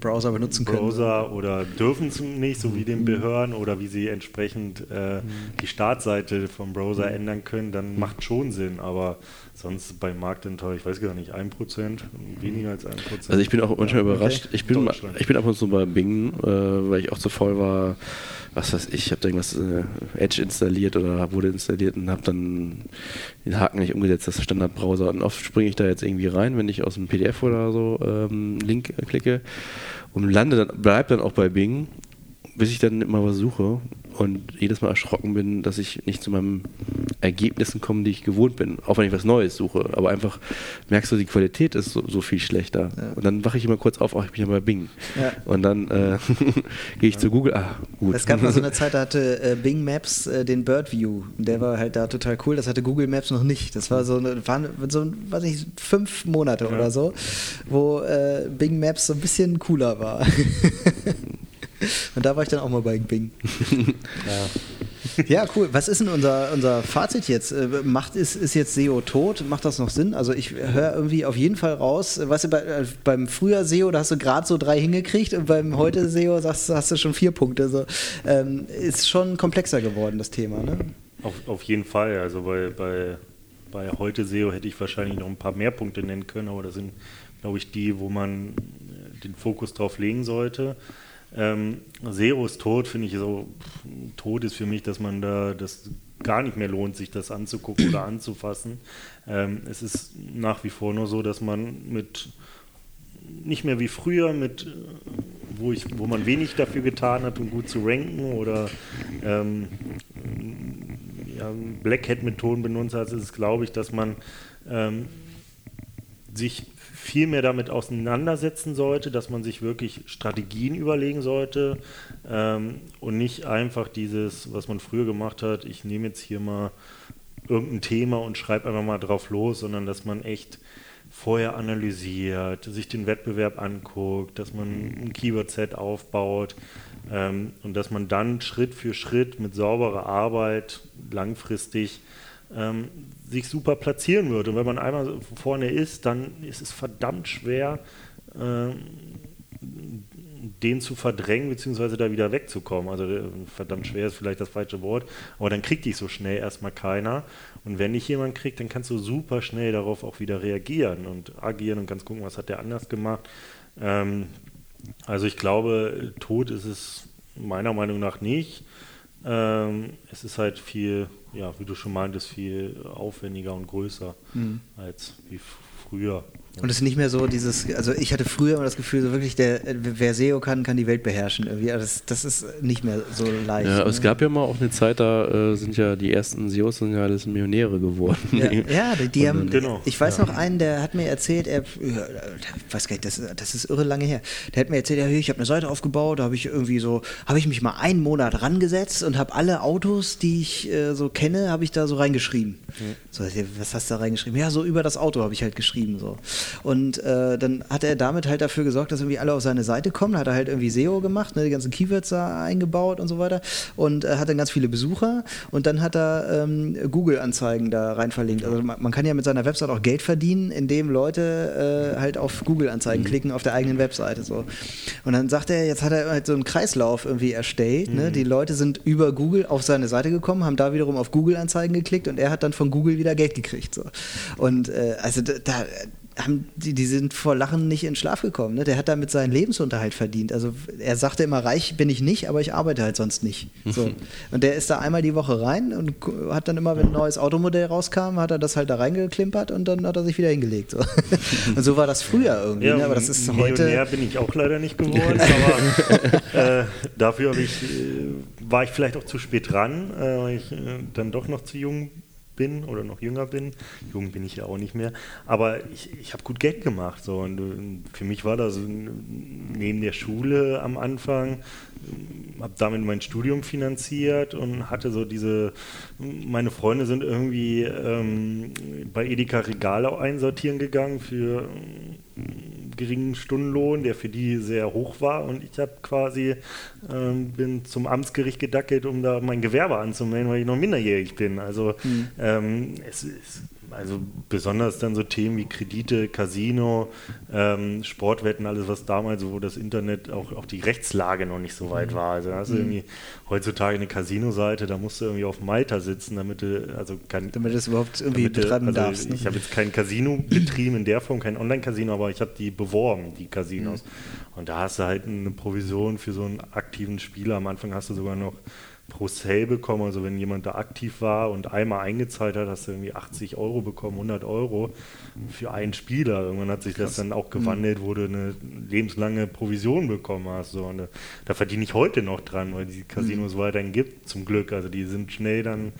Browser benutzen können. Browser oder dürfen es nicht, so wie den mhm. Behörden, oder wie sie entsprechend äh, mhm. die Startseite vom Browser mhm. ändern können, dann macht schon Sinn. Aber sonst beim Marktanteil, ich weiß gar nicht, 1%, weniger als 1%. Also ich bin auch manchmal ja, überrascht. Okay. Ich, bin, ich bin ab und zu bei Bing, äh, weil ich auch zu voll war, was weiß ich, ich habe da irgendwas äh, Edge installiert oder wurde installiert und habe dann den Haken nicht umgesetzt, das Standardbrowser. Und oft springe ich da jetzt irgendwie rein, wenn ich aus dem PDF oder so ähm, Link klicke und lande dann, bleib dann auch bei Bing, bis ich dann immer was suche und jedes Mal erschrocken bin, dass ich nicht zu meinen Ergebnissen komme, die ich gewohnt bin, auch wenn ich was Neues suche. Aber einfach merkst du, die Qualität ist so, so viel schlechter. Ja. Und dann wache ich immer kurz auf, ach, ich bin ja bei Bing. Ja. Und dann äh, gehe ich ja. zu Google, ah, gut. Es gab mal so eine Zeit, da hatte äh, Bing Maps äh, den Bird View. Der war halt da total cool. Das hatte Google Maps noch nicht. Das war so, eine, waren so weiß ich, fünf Monate oder so, wo äh, Bing Maps so ein bisschen cooler war. Und da war ich dann auch mal bei Bing. ja. Ja, cool. Was ist denn unser, unser Fazit jetzt? Äh, macht, ist, ist jetzt SEO tot? Macht das noch Sinn? Also ich höre irgendwie auf jeden Fall raus, weißt du, bei, äh, beim früher SEO, da hast du gerade so drei hingekriegt und beim heute SEO sagst, hast du schon vier Punkte. So. Ähm, ist schon komplexer geworden, das Thema, ne? Auf, auf jeden Fall. Also bei, bei, bei heute SEO hätte ich wahrscheinlich noch ein paar mehr Punkte nennen können, aber das sind, glaube ich, die, wo man den Fokus drauf legen sollte. Ähm, ist tot, finde ich so. Tot ist für mich, dass man da das gar nicht mehr lohnt, sich das anzugucken oder anzufassen. Ähm, es ist nach wie vor nur so, dass man mit nicht mehr wie früher, mit wo, ich, wo man wenig dafür getan hat, um gut zu ranken oder ähm, ja, Black Hat-Methoden benutzt hat, ist es, glaube ich, dass man ähm, sich viel mehr damit auseinandersetzen sollte, dass man sich wirklich Strategien überlegen sollte ähm, und nicht einfach dieses, was man früher gemacht hat, ich nehme jetzt hier mal irgendein Thema und schreibe einfach mal drauf los, sondern dass man echt vorher analysiert, sich den Wettbewerb anguckt, dass man ein Keyword-Set aufbaut ähm, und dass man dann Schritt für Schritt mit sauberer Arbeit langfristig ähm, sich super platzieren wird. Und wenn man einmal vorne ist, dann ist es verdammt schwer, äh, den zu verdrängen, beziehungsweise da wieder wegzukommen. Also äh, verdammt schwer ist vielleicht das falsche Wort, aber dann kriegt dich so schnell erstmal keiner. Und wenn dich jemand kriegt, dann kannst du super schnell darauf auch wieder reagieren und agieren und kannst gucken, was hat der anders gemacht. Ähm, also ich glaube, tot ist es meiner Meinung nach nicht. Ähm, es ist halt viel, ja, wie du schon meintest, viel aufwendiger und größer mhm. als wie früher. Und es ist nicht mehr so dieses, also ich hatte früher immer das Gefühl, so wirklich, der, wer SEO kann, kann die Welt beherrschen. Irgendwie. Also das, das ist nicht mehr so leicht. Ja, ne? es gab ja mal auch eine Zeit, da äh, sind ja die ersten SEOs sind ja alles Millionäre geworden. Ja, ja die, die haben, genau. ich weiß ja. noch einen, der hat mir erzählt, er, weiß gar nicht, das, das ist irre lange her, der hat mir erzählt, ja, ich habe eine Seite aufgebaut, da habe ich irgendwie so, habe ich mich mal einen Monat rangesetzt und habe alle Autos, die ich äh, so kenne, habe ich da so reingeschrieben. So, was hast du da reingeschrieben? Ja, so über das Auto habe ich halt geschrieben. So. Und äh, dann hat er damit halt dafür gesorgt, dass irgendwie alle auf seine Seite kommen. Hat er halt irgendwie SEO gemacht, ne, die ganzen Keywords da eingebaut und so weiter. Und äh, hat dann ganz viele Besucher. Und dann hat er ähm, Google-Anzeigen da rein verlinkt. Also man, man, kann ja mit seiner Website auch Geld verdienen, indem Leute äh, halt auf Google-Anzeigen mhm. klicken auf der eigenen Webseite. So. Und dann sagt er, jetzt hat er halt so einen Kreislauf irgendwie erstellt. Ne? Mhm. Ne? Die Leute sind über Google auf seine Seite gekommen, haben da wiederum auf Google-Anzeigen geklickt und er hat dann von Google wieder Geld gekriegt. So. Und äh, also da, haben die, die sind vor Lachen nicht in Schlaf gekommen. Ne? Der hat damit seinen Lebensunterhalt verdient. Also er sagte immer, reich bin ich nicht, aber ich arbeite halt sonst nicht. So. Und der ist da einmal die Woche rein und hat dann immer, wenn ein neues Automodell rauskam, hat er das halt da reingeklimpert und dann hat er sich wieder hingelegt. So. Und so war das früher irgendwie. Ja, ne? Aber das ist Millionär heute. bin ich auch leider nicht geworden, aber äh, dafür ich, äh, war ich vielleicht auch zu spät dran, äh, weil ich äh, dann doch noch zu jung bin oder noch jünger bin. Jung bin ich ja auch nicht mehr. Aber ich, ich habe gut Geld gemacht. So. Und äh, für mich war das neben der Schule am Anfang, habe damit mein Studium finanziert und hatte so diese, meine Freunde sind irgendwie ähm, bei Edeka Regale einsortieren gegangen für geringen Stundenlohn, der für die sehr hoch war. Und ich habe quasi ähm, bin zum Amtsgericht gedackelt, um da mein Gewerbe anzumelden, weil ich noch minderjährig bin. Also mhm. ähm, es ist also besonders dann so Themen wie Kredite, Casino, ähm, Sportwetten, alles was damals, wo das Internet auch, auch die Rechtslage noch nicht so weit mhm. war. Also da hast du mhm. irgendwie heutzutage eine Casino-Seite, da musst du irgendwie auf Malta sitzen, damit du, also kein, damit es überhaupt irgendwie betreiben also darfst. Ne? Ich habe jetzt kein Casino betrieben in der Form, kein Online-Casino, aber ich habe die beworben, die Casinos. Mhm. Und da hast du halt eine Provision für so einen aktiven Spieler. Am Anfang hast du sogar noch pro Sale bekommen. Also wenn jemand da aktiv war und einmal eingezahlt hat, hast du irgendwie 80 Euro bekommen, 100 Euro für einen Spieler. Irgendwann hat sich das dann auch gewandelt, wo du eine lebenslange Provision bekommen hast. So. Und da, da verdiene ich heute noch dran, weil die Casinos mhm. weiterhin gibt, zum Glück. Also die sind schnell dann,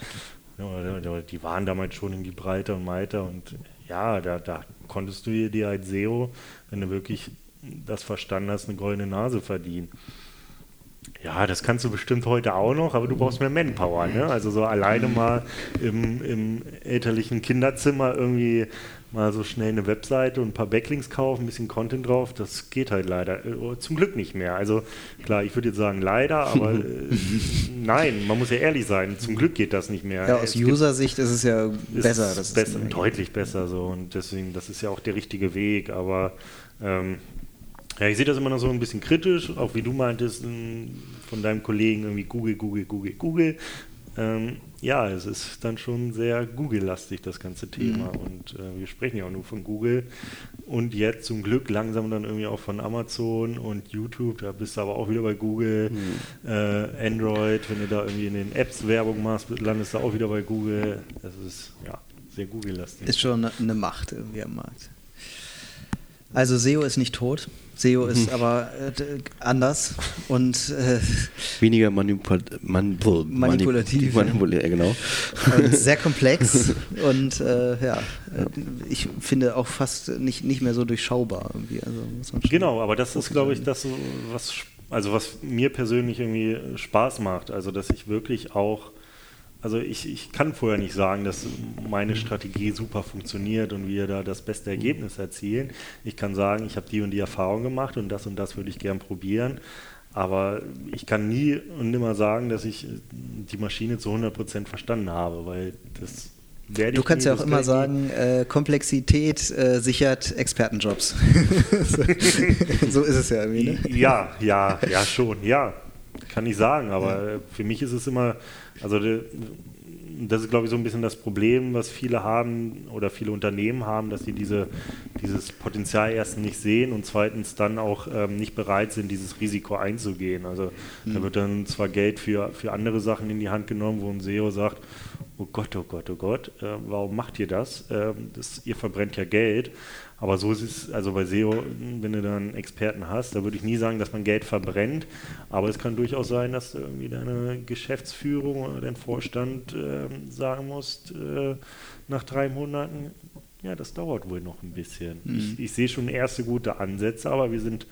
ja, die waren damals schon in die Breite und weiter und ja, da, da konntest du dir als SEO, wenn du wirklich das verstanden hast, eine goldene Nase verdienen. Ja, das kannst du bestimmt heute auch noch, aber du brauchst mehr Manpower. Ne? Also so alleine mal im, im elterlichen Kinderzimmer irgendwie mal so schnell eine Webseite und ein paar Backlinks kaufen, ein bisschen Content drauf, das geht halt leider äh, zum Glück nicht mehr. Also klar, ich würde jetzt sagen leider, aber äh, nein, man muss ja ehrlich sein, zum Glück geht das nicht mehr. Ja, aus User-Sicht ist es ja besser. Ist das besser, deutlich besser so und deswegen, das ist ja auch der richtige Weg, aber ähm, ja, ich sehe das immer noch so ein bisschen kritisch, auch wie du meintest, von deinem Kollegen irgendwie Google, Google, Google, Google. Ähm, ja, es ist dann schon sehr Google-lastig, das ganze Thema. Mhm. Und äh, wir sprechen ja auch nur von Google. Und jetzt zum Glück langsam dann irgendwie auch von Amazon und YouTube. Da bist du aber auch wieder bei Google. Mhm. Äh, Android, wenn du da irgendwie in den Apps Werbung machst, landest du auch wieder bei Google. Das ist ja sehr Google-lastig. Ist schon eine Macht irgendwie am Markt. Also SEO ist nicht tot. SEO ist mhm. aber äh, anders und äh, weniger manipul man manipulativ. Manipul genau. Und sehr komplex und äh, ja, ich finde auch fast nicht, nicht mehr so durchschaubar irgendwie. Also genau, aber das ist, glaube ich, das, was, also was mir persönlich irgendwie Spaß macht. Also, dass ich wirklich auch also ich, ich kann vorher nicht sagen, dass meine Strategie super funktioniert und wir da das beste Ergebnis erzielen. Ich kann sagen, ich habe die und die Erfahrung gemacht und das und das würde ich gern probieren. Aber ich kann nie und nimmer sagen, dass ich die Maschine zu 100% verstanden habe, weil das werde Du kannst ja auch immer sagen, äh, Komplexität äh, sichert Expertenjobs. so ist es ja irgendwie. Ne? Ja, ja, ja schon, ja. Kann ich sagen, aber ja. für mich ist es immer, also das ist, glaube ich, so ein bisschen das Problem, was viele haben oder viele Unternehmen haben, dass sie diese, dieses Potenzial erstens nicht sehen und zweitens dann auch ähm, nicht bereit sind, dieses Risiko einzugehen. Also mhm. da wird dann zwar Geld für, für andere Sachen in die Hand genommen, wo ein SEO sagt, oh Gott, oh Gott, oh Gott, äh, warum macht ihr das? Äh, das? Ihr verbrennt ja Geld. Aber so ist es, also bei SEO, wenn du dann Experten hast, da würde ich nie sagen, dass man Geld verbrennt. Aber es kann durchaus sein, dass du irgendwie deine Geschäftsführung oder dein Vorstand äh, sagen musst, äh, nach drei Monaten, ja, das dauert wohl noch ein bisschen. Mhm. Ich, ich sehe schon erste gute Ansätze, aber wir sind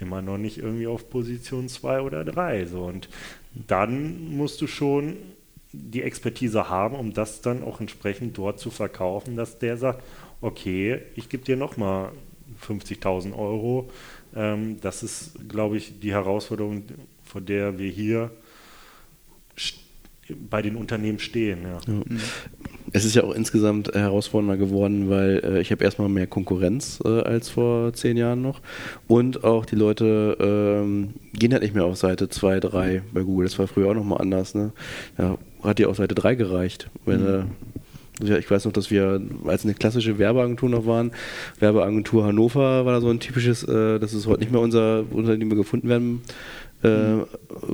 immer noch nicht irgendwie auf Position 2 oder 3. So. Und dann musst du schon die Expertise haben, um das dann auch entsprechend dort zu verkaufen, dass der sagt, okay, ich gebe dir nochmal 50.000 Euro. Ähm, das ist, glaube ich, die Herausforderung, vor der wir hier bei den Unternehmen stehen. Ja. Ja. Es ist ja auch insgesamt herausfordernder geworden, weil äh, ich habe erstmal mehr Konkurrenz äh, als vor zehn Jahren noch. Und auch die Leute ähm, gehen halt nicht mehr auf Seite 2, 3 bei Google. Das war früher auch nochmal anders. Ne? Ja, hat ja auch Seite 3 gereicht. Wenn, mhm. Ja, ich weiß noch, dass wir, als eine klassische Werbeagentur noch waren, Werbeagentur Hannover war da so ein typisches, äh, das ist heute nicht mehr unser Unternehmen, gefunden werden äh, mhm.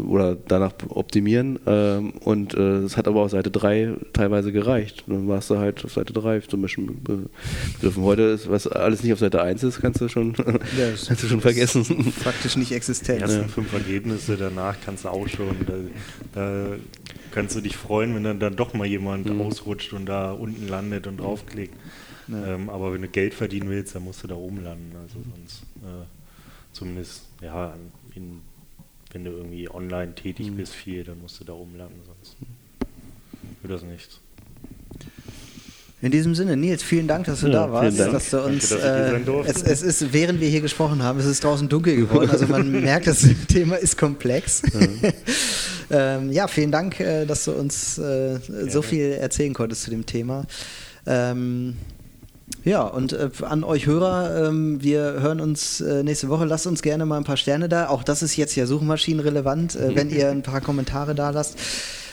oder danach optimieren. Äh, und es hat aber auf Seite 3 teilweise gereicht. Dann warst du halt auf Seite 3 zum Beispiel begriffen. Heute ist, was alles nicht auf Seite 1 ist, kannst du schon, ja, kannst du schon vergessen. Faktisch nicht existent. Die ersten ja. fünf Ergebnisse danach kannst du auch schon. Da, da kannst du dich freuen, wenn dann, dann doch mal jemand mhm. ausrutscht und da unten landet und draufklickt. Ja. Ähm, aber wenn du Geld verdienen willst, dann musst du da oben landen. Also sonst äh, zumindest, ja, in, wenn du irgendwie online tätig mhm. bist viel, dann musst du da oben landen, sonst wird das nichts. In diesem Sinne, Nils, vielen Dank, dass du ja, da warst, dass du uns. Danke, dass äh, es, es, ist, während wir hier gesprochen haben, es ist draußen dunkel geworden. Also man merkt, das Thema ist komplex. Ja. ähm, ja, vielen Dank, äh, dass du uns äh, so viel erzählen konntest zu dem Thema. Ähm, ja, und äh, an euch Hörer, ähm, wir hören uns äh, nächste Woche. Lasst uns gerne mal ein paar Sterne da. Auch das ist jetzt ja suchmaschinenrelevant, äh, wenn ihr ein paar Kommentare da lasst.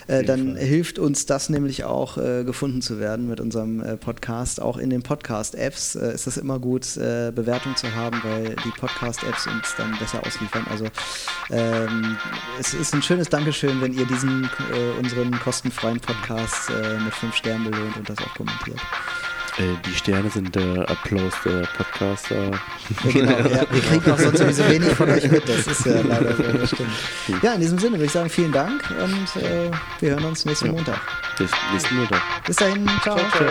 Äh, dann Fall. hilft uns das nämlich auch, äh, gefunden zu werden mit unserem äh, Podcast. Auch in den Podcast-Apps äh, ist es immer gut, äh, Bewertung zu haben, weil die Podcast-Apps uns dann besser ausliefern. Also ähm, es ist ein schönes Dankeschön, wenn ihr diesen unseren kostenfreien Podcast mit fünf Sternen belohnt und das auch kommentiert. Äh, die Sterne sind der Applaus der Podcaster. Ja, genau, ja, wir kriegen auch sonst sowieso wenig von euch mit, das ist ja leider so, das stimmt. Ja, in diesem Sinne würde ich sagen, vielen Dank und äh, wir hören uns nächsten ja. Montag. Bis nächsten Montag. Bis dahin, ciao. ciao, ciao.